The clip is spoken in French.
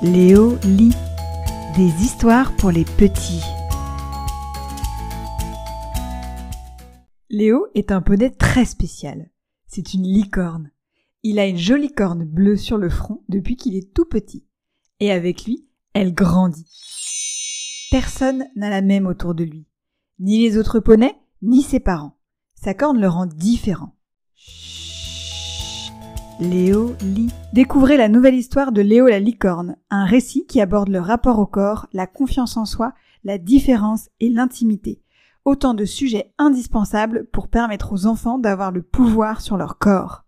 Léo lit des histoires pour les petits. Léo est un poney très spécial. C'est une licorne. Il a une jolie corne bleue sur le front depuis qu'il est tout petit. Et avec lui, elle grandit. Personne n'a la même autour de lui. Ni les autres poneys, ni ses parents. Sa corne le rend différent. Léo lit. Découvrez la nouvelle histoire de Léo la licorne, un récit qui aborde le rapport au corps, la confiance en soi, la différence et l'intimité. Autant de sujets indispensables pour permettre aux enfants d'avoir le pouvoir sur leur corps.